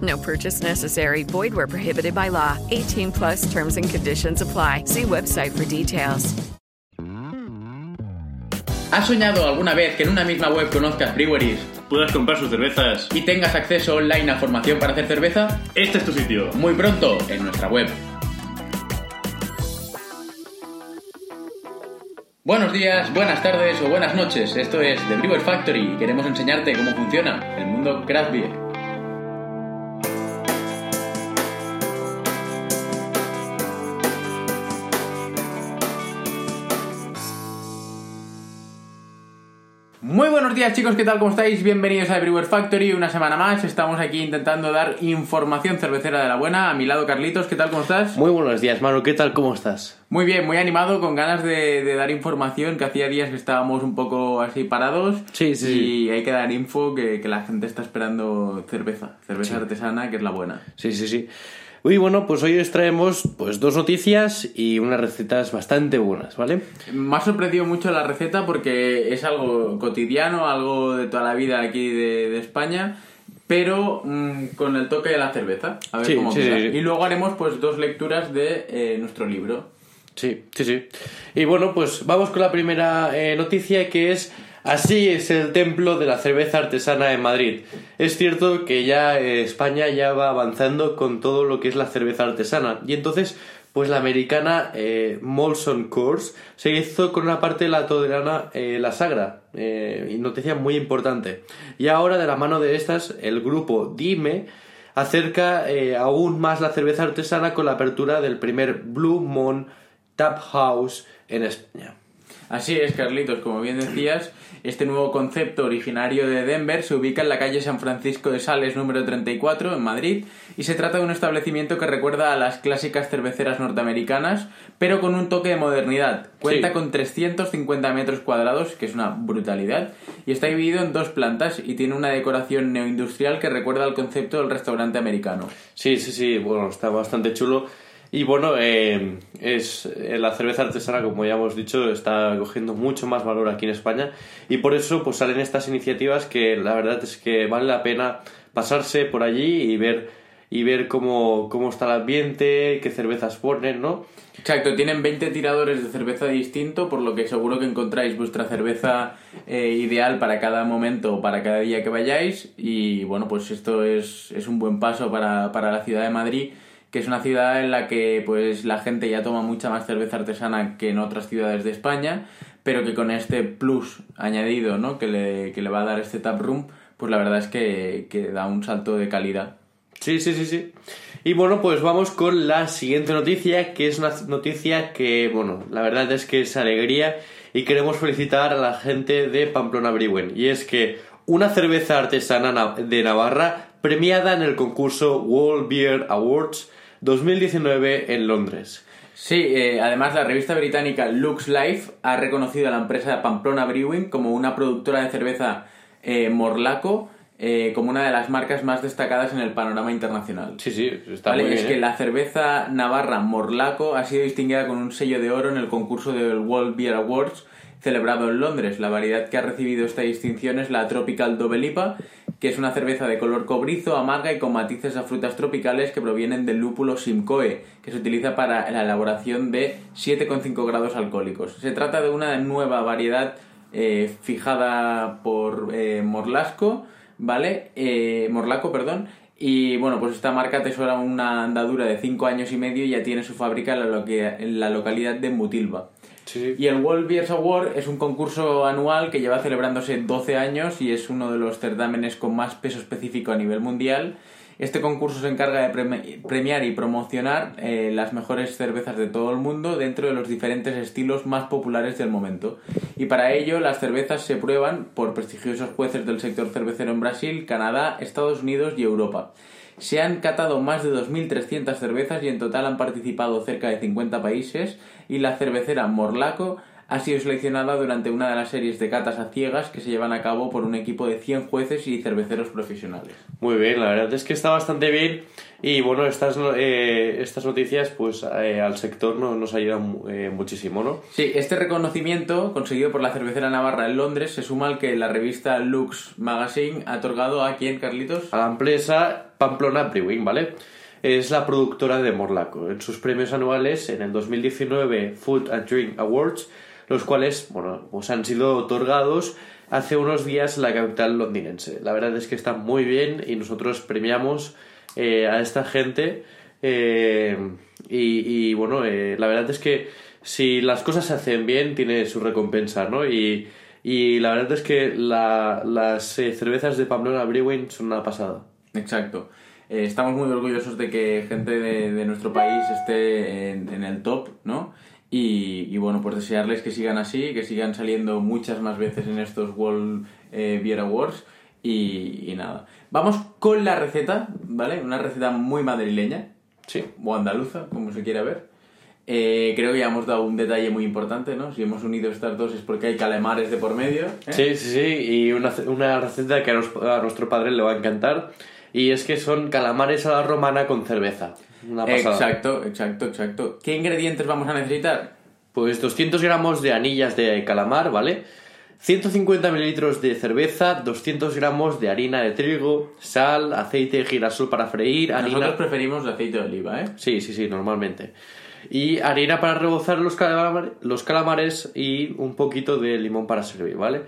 No purchase necessary. Void where prohibited by law. 18 plus terms and conditions apply. See website for details. ¿Has soñado alguna vez que en una misma web conozcas breweries puedas comprar sus cervezas. y tengas acceso online a formación para hacer cerveza? Este es tu sitio. Muy pronto en nuestra web. Buenos días, buenas tardes o buenas noches. Esto es The Brewer Factory y queremos enseñarte cómo funciona el mundo craft beer. Muy buenos días chicos, ¿qué tal? ¿Cómo estáis? Bienvenidos a Brewer Factory, una semana más. Estamos aquí intentando dar información cervecera de la buena. A mi lado Carlitos, ¿qué tal? ¿Cómo estás? Muy buenos días, Manu. ¿Qué tal? ¿Cómo estás? Muy bien, muy animado, con ganas de, de dar información, que hacía días que estábamos un poco así parados. Sí, sí, Y sí. hay que dar info que, que la gente está esperando cerveza, cerveza artesana, que es la buena. Sí, sí, sí. Y bueno, pues hoy os traemos pues dos noticias y unas recetas bastante buenas, ¿vale? Me ha sorprendido mucho la receta porque es algo cotidiano, algo de toda la vida aquí de, de España, pero mm, con el toque de la cerveza. A ver Sí, cómo sí, queda. sí, sí. Y luego haremos pues dos lecturas de eh, nuestro libro. Sí, sí, sí. Y bueno, pues vamos con la primera eh, noticia que es Así es el templo de la cerveza artesana en Madrid. Es cierto que ya eh, España ya va avanzando con todo lo que es la cerveza artesana. Y entonces, pues la americana eh, Molson Coors se hizo con una parte de la toledana eh, La Sagra. Noticia muy importante. Y ahora, de la mano de estas, el grupo Dime acerca aún más la cerveza artesana con la apertura del primer Blue Moon Tap House en España. Así es, Carlitos, como bien decías, este nuevo concepto originario de Denver se ubica en la calle San Francisco de Sales número 34 en Madrid y se trata de un establecimiento que recuerda a las clásicas cerveceras norteamericanas, pero con un toque de modernidad. Cuenta Sí. con 350 metros cuadrados, que es una brutalidad, y está dividido en dos plantas y tiene una decoración neoindustrial que recuerda al concepto del restaurante americano. Sí, sí, sí, bueno, está bastante chulo. Y bueno, eh, es eh, la cerveza artesana, como ya hemos dicho, está cogiendo mucho más valor aquí en España y por eso pues salen estas iniciativas que la verdad es que vale la pena pasarse por allí y ver y ver cómo, cómo está el ambiente, qué cervezas ponen, ¿no? Exacto, tienen 20 tiradores de cerveza distinto, por lo que seguro que encontráis vuestra cerveza eh, ideal para cada momento o para cada día que vayáis. Y bueno, pues esto es, es un buen paso para, para la ciudad de Madrid, que es una ciudad en la que pues la gente ya toma mucha más cerveza artesana que en otras ciudades de España, pero que con este plus añadido ¿no? que, le, que le va a dar este tap room, pues la verdad es que, que da un salto de calidad. Sí, sí, sí, sí. Y bueno, pues vamos con la siguiente noticia, que es una noticia que, bueno, la verdad es que es alegría y queremos felicitar a la gente de Pamplona Brewing. Y es que una cerveza artesana na- de Navarra premiada en el concurso World Beer Awards 2019 en Londres. Sí, eh, además la revista británica Lux Life ha reconocido a la empresa Pamplona Brewing como una productora de cerveza eh, morlaco, eh, como una de las marcas más destacadas en el panorama internacional. Sí, sí, está Vale, muy es que la cerveza navarra Morlaco ha sido distinguida con un sello de oro en el concurso del World Beer Awards celebrado en Londres. La variedad que ha recibido esta distinción es la Tropical Double IPA, que es una cerveza de color cobrizo, amarga y con matices a frutas tropicales que provienen del lúpulo Simcoe, que se utiliza para la elaboración de 7,5 grados alcohólicos. Se trata de una nueva variedad eh, fijada por eh, Morlasco, ¿vale? Eh, Morlaco, perdón. Y bueno, pues esta marca atesora una andadura de 5 años y medio y ya tiene su fábrica en la, en la localidad de Mutilva. Y el World Beers Award es un concurso anual que lleva celebrándose 12 años y es uno de los certámenes con más peso específico a nivel mundial. Este concurso se encarga de premi- premiar y promocionar eh, las mejores cervezas de todo el mundo dentro de los diferentes estilos más populares del momento. Y para ello las cervezas se prueban por prestigiosos jueces del sector cervecero en Brasil, Canadá, Estados Unidos y Europa. Se han catado más de 2.300 cervezas y en total han participado cerca de 50 países y la cervecera Morlaco ha sido seleccionada durante una de las series de catas a ciegas que se llevan a cabo por un equipo de 100 jueces y cerveceros profesionales. Muy bien, la verdad es que está bastante bien y bueno, estas, eh, estas noticias pues eh, al sector no, nos ayudan eh, muchísimo, ¿no? Sí, este reconocimiento conseguido por la cervecera navarra en Londres se suma al que la revista Lux Magazine ha otorgado a quién, Carlitos? A la empresa Pamplona Brewing, ¿vale? Es la productora de Morlaco. En sus premios anuales, en el 2019 Food and Drink Awards, los cuales, bueno, pues han sido otorgados hace unos días en la capital londinense. La verdad es que está muy bien y nosotros premiamos eh, a esta gente eh, y, bueno, eh, la verdad es que si las cosas se hacen bien, tiene su recompensa, ¿no? Y, y la verdad es que la- las cervezas de Pamplona Brewing son una pasada. Exacto. Estamos muy orgullosos de que gente de, de nuestro país esté en, en el top, ¿no? Y, y bueno, pues desearles que sigan así, que sigan saliendo muchas más veces en estos World eh, Beer Awards. Y, y nada. Vamos con la receta, ¿vale? Una receta muy madrileña. Sí. O andaluza, como se quiera ver. Eh, creo que ya hemos dado un detalle muy importante, ¿no? Si hemos unido estas dos es porque hay calamares de por medio. ¿eh? Sí, sí, sí. Y una, una receta que a, nos- a nuestro padre le va a encantar. Y es que son calamares a la romana con cerveza. Una pasada. Exacto, exacto, exacto. ¿Qué ingredientes vamos a necesitar? Pues 200 gramos de anillas de calamar, ¿vale? 150 mililitros de cerveza, 200 gramos de harina de trigo, sal, aceite de girasol para freír, harina... Nosotros preferimos aceite de oliva, ¿eh? Sí, sí, sí, normalmente. Y harina para rebozar los, calamar- los calamares y un poquito de limón para servir, ¿vale?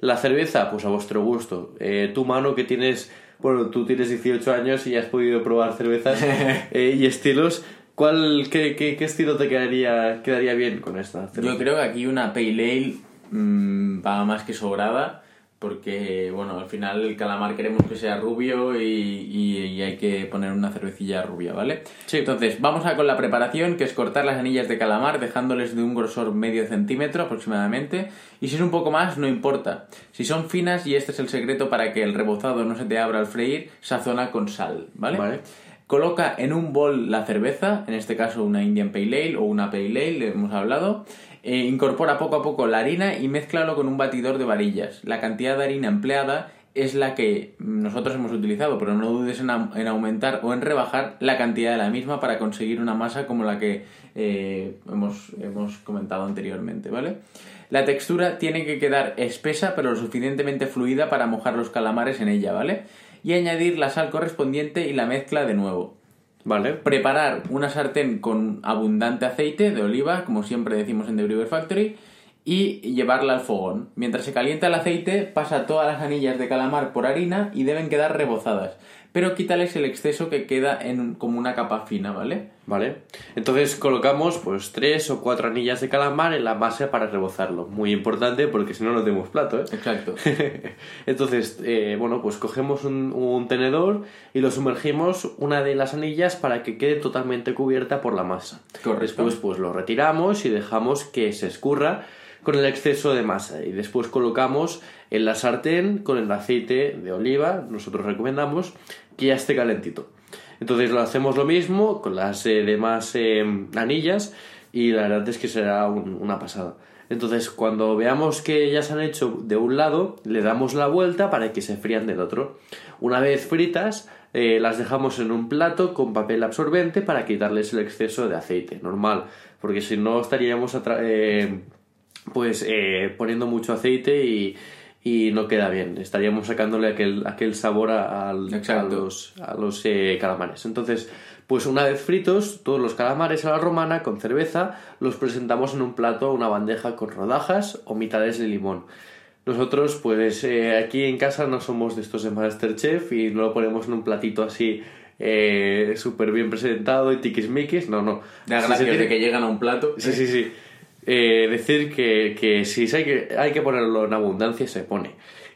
La cerveza, pues a vuestro gusto. Eh, tu mano que tienes, bueno, tú tienes 18 años y has podido probar cervezas eh, y estilos. ¿Cuál, qué, qué, qué estilo te quedaría, quedaría bien con esta cerveza? Yo creo que aquí una Pale Ale mm, va más que sobrada, porque, bueno, al final el calamar queremos que sea rubio y, y- y hay que poner una cervecilla rubia, ¿vale? Sí. Entonces, vamos a con la preparación, que es cortar las anillas de calamar dejándoles de un grosor medio centímetro aproximadamente, y si es un poco más, no importa. Si son finas, y este es el secreto para que el rebozado no se te abra al freír, sazona con sal, ¿vale? Vale. Coloca en un bol la cerveza, en este caso una Indian Pale Ale o una Pale Ale, le hemos hablado. Eh, incorpora poco a poco la harina y mézclalo con un batidor de varillas. La cantidad de harina empleada es la que nosotros hemos utilizado, pero no dudes en aumentar o en rebajar la cantidad de la misma para conseguir una masa como la que eh, hemos, hemos comentado anteriormente, ¿vale? La textura tiene que quedar espesa pero lo suficientemente fluida para mojar los calamares en ella, ¿vale? Y añadir la sal correspondiente y la mezcla de nuevo. Vale. Preparar una sartén con abundante aceite de oliva, como siempre decimos en The Brewer Factory, y llevarla al fogón. Mientras se calienta el aceite, pasa todas las anillas de calamar por harina y deben quedar rebozadas. Pero quítales el exceso que queda en como una capa fina, ¿vale? Vale. Entonces colocamos pues tres o cuatro anillas de calamar en la masa para rebozarlo. Muy importante porque si no no tenemos plato, ¿eh? Exacto. Entonces, eh, bueno, pues cogemos un, un tenedor y lo sumergimos una de las anillas para que quede totalmente cubierta por la masa. Correcto. Después, pues lo retiramos y dejamos que se escurra con el exceso de masa. Y después colocamos en la sartén con el aceite de oliva, nosotros recomendamos que ya esté calentito. Entonces lo hacemos lo mismo con las eh, demás eh, anillas y la verdad es que será un- una pasada. Entonces cuando veamos que ya se han hecho de un lado, le damos la vuelta para que se frían del otro. Una vez fritas, eh, las dejamos en un plato con papel absorbente para quitarles el exceso de aceite, normal, porque si no estaríamos eh, pues eh, poniendo mucho aceite y, y no queda bien. Estaríamos sacándole aquel, aquel sabor a, al- a Exacto. los, a los eh, calamares. Entonces, pues una vez fritos, todos los calamares a la romana con cerveza los presentamos en un plato, una bandeja con rodajas o mitades de limón. Nosotros, pues eh, aquí en casa no somos de estos de Masterchef y no lo ponemos en un platito así eh, súper bien presentado y tiquismiquis, no, no. Da Sí, gracia se tiene- de que llegan a un plato. Sí, sí, sí. Eh, decir que, que si hay que, hay que ponerlo en abundancia, se pone.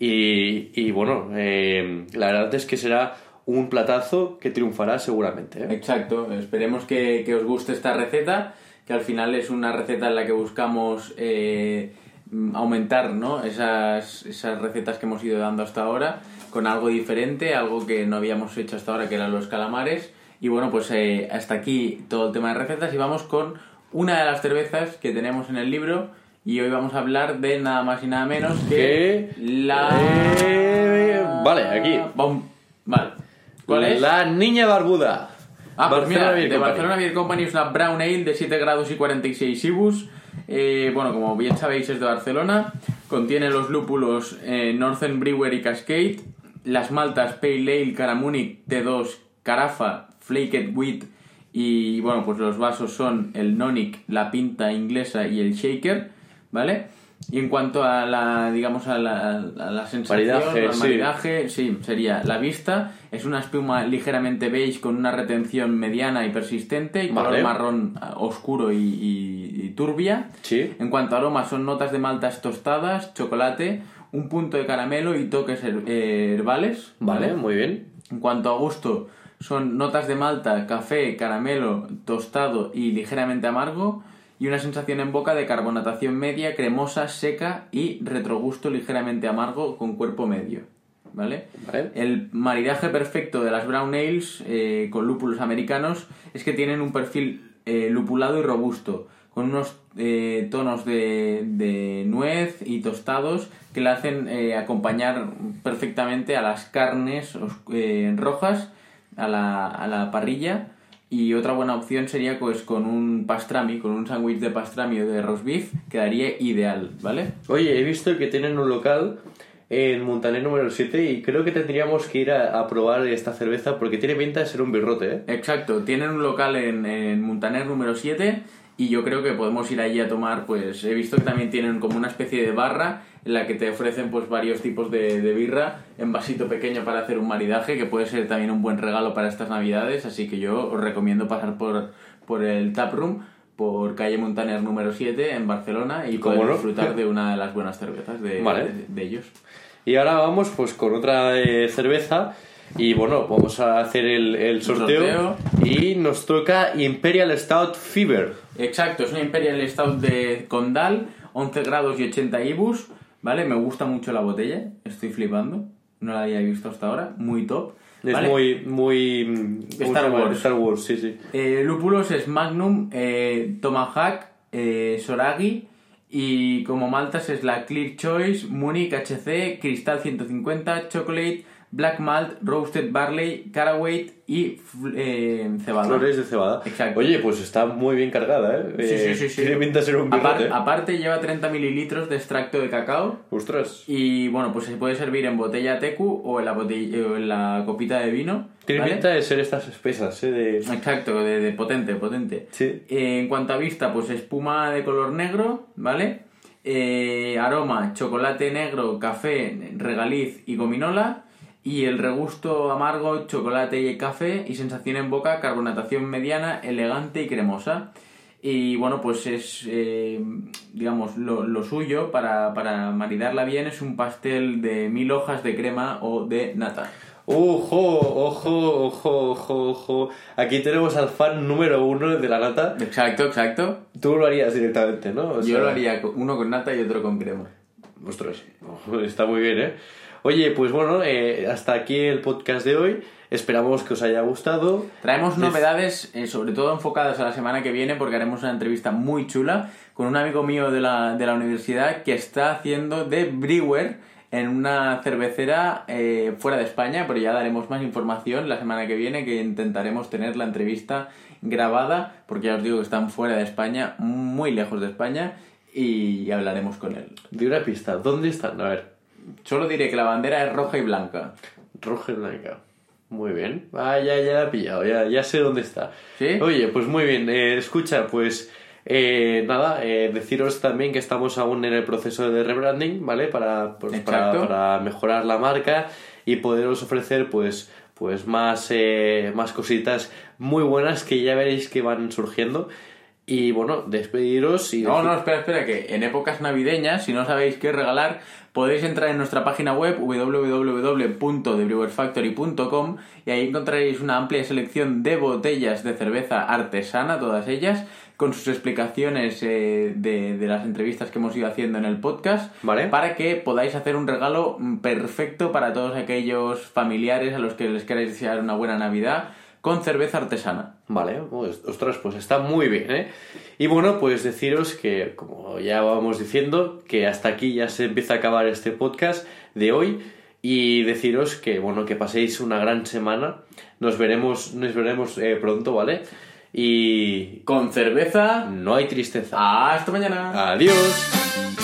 Y, y bueno, eh, la verdad es que será un platazo que triunfará seguramente. ¿eh? Exacto, esperemos que, que os guste esta receta, que al final es una receta en la que buscamos eh, aumentar ¿no? esas, esas recetas que hemos ido dando hasta ahora con algo diferente, algo que no habíamos hecho hasta ahora, que eran los calamares. Y bueno, pues hasta aquí todo el tema de recetas y vamos con una de las cervezas que tenemos en el libro y hoy vamos a hablar de nada más y nada menos que la... eh, vale, aquí. Bom- Vale. ¿Cuál es? La niña barbuda. Ah, pues mira, Beer de Company. Barcelona Beer Company es una Brown Ale de 7 grados y 46 IBUs. Eh, bueno, como bien sabéis es de Barcelona. Contiene los lúpulos eh, Northern Brewer y Cascade. Las maltas Pale Ale, Caramunic, T2, Carafa, Flaked Wheat. Y bueno, pues los vasos son el Nonic, la pinta inglesa y el Shaker. ¿Vale? Y en cuanto a la, digamos, a la, a la sensación, Maridaje, al sí. maridaje, sí, sería la vista. Es una espuma ligeramente beige con una retención mediana y persistente y color marrón ah, oscuro y, y- y turbia. Sí. En cuanto a aroma, son notas de maltas tostadas, chocolate, un punto de caramelo y toques her- eh, herbales. Vale, muy bien. En cuanto a gusto, son notas de malta, café, caramelo, tostado y ligeramente amargo. Y una sensación en boca de carbonatación media, cremosa, seca y retrogusto ligeramente amargo con cuerpo medio. ¿Vale? Vale. El maridaje perfecto de las brown ales eh, con lúpulos americanos es que tienen un perfil eh, lupulado y robusto, con unos eh, tonos de, de nuez y tostados que le hacen acompañar perfectamente a las carnes rojas, a la, a la parrilla. Y otra buena opción sería pues con un pastrami, con un sándwich de pastrami o de roast beef, quedaría ideal, ¿vale? Oye, he visto que tienen un local en Montaner número 7 y creo que tendríamos que ir a, a probar esta cerveza porque tiene pinta de ser un birrote, ¿eh? Exacto, tienen un local en, en Montaner número 7 y yo creo que podemos ir allí a tomar, pues he visto que también tienen como una especie de barra en la que te ofrecen pues varios tipos de, de birra en vasito pequeño para hacer un maridaje que puede ser también un buen regalo para estas navidades, así que yo os recomiendo pasar por, por el taproom por calle Montaner número 7 en Barcelona y ¿Cómo poder no? disfrutar de una de las buenas cervezas de, Vale. de- de ellos. Y ahora vamos pues con otra eh, cerveza y bueno, vamos a hacer el, el sorteo, y nos toca Imperial Stout Fever. Exacto, es una Imperial Stout de Condal, 11 grados y 80 ibus, ¿vale? Me gusta mucho la botella, estoy flipando, no la había visto hasta ahora, muy top. Es ¿vale? muy, muy... ¿cómo Star? Wars. Star Wars, sí, sí. Eh, lúpulos es Magnum, eh, Tomahawk, eh, Soragi y como maltas es la Clear Choice, Munich HC, Cristal 150, Chocolate, Black Malt, Roasted Barley, Caraway y eh, cebada. Flores de cebada. Exacto. Oye, pues está muy bien cargada, ¿eh? Sí, sí, Eh, sí, sí. Tiene pinta de ser un Apar- birrote. aparte lleva 30 mililitros de extracto de cacao Ostras. y bueno, pues se puede servir en botella tecu o en la, botella, o en la copita de vino. Tiene ¿vale? pinta de ser estas espesas, ¿eh? De... Exacto, de, de potente, potente. Sí. Eh, en cuanto a vista, pues espuma de color negro, ¿vale? Eh, aroma, chocolate negro, café, regaliz y gominola. Y el regusto amargo, chocolate y café. Y sensación en boca, carbonatación mediana, elegante y cremosa. Y bueno, pues es, eh, digamos, lo, lo suyo para, para maridarla bien es un pastel de mil hojas de crema o de nata. Ojo, ojo, ojo, ojo, ojo. Aquí tenemos al fan número uno de la nata. Exacto, exacto. Tú lo harías directamente, ¿no? O Yo sea, lo haría uno con nata y otro con crema. Ostras, está muy bien, ¿eh? Oye, pues bueno, eh, hasta aquí el podcast de hoy. Esperamos que os haya gustado. Traemos Des- novedades, eh, sobre todo enfocadas a la semana que viene, porque haremos una entrevista muy chula con un amigo mío de la, de la universidad que está haciendo de brewer en una cervecera eh, fuera de España, pero ya daremos más información la semana que viene, que intentaremos tener la entrevista grabada, porque ya os digo que están fuera de España, muy lejos de España, y hablaremos con él. De una pista, ¿dónde están? A ver, Solo diré que la bandera es roja y blanca. roja y blanca. Muy bien. Ah, ya, ya la he pillado, ya, ya sé dónde está. ¿Sí? Oye, pues muy bien. Eh, escucha, pues eh, nada, eh, deciros también que estamos aún en el proceso de rebranding, ¿vale? Para, pues, para, para mejorar la marca y poderos ofrecer, pues, pues más, eh, más cositas muy buenas que ya veréis que van surgiendo. Y bueno, despediros y... No, no, espera, espera, que en épocas navideñas, si no sabéis qué regalar, podéis entrar en nuestra página web www.thebrewerfactory.com y ahí encontraréis una amplia selección de botellas de cerveza artesana, todas ellas, con sus explicaciones eh, de, de las entrevistas que hemos ido haciendo en el podcast, Vale. para que podáis hacer un regalo mm, perfecto para todos aquellos familiares a los que les queráis desear una buena Navidad con cerveza artesana. Vale, pues, ostras, pues está muy bien, ¿eh? Y bueno, pues deciros que, como ya vamos diciendo, que hasta aquí ya se empieza a acabar este podcast de hoy y deciros que, bueno, que paséis una gran semana. Nos veremos, nos veremos eh, pronto, ¿vale? Y Con cerveza... no hay tristeza. Hasta mañana. Adiós.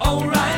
O'Reilly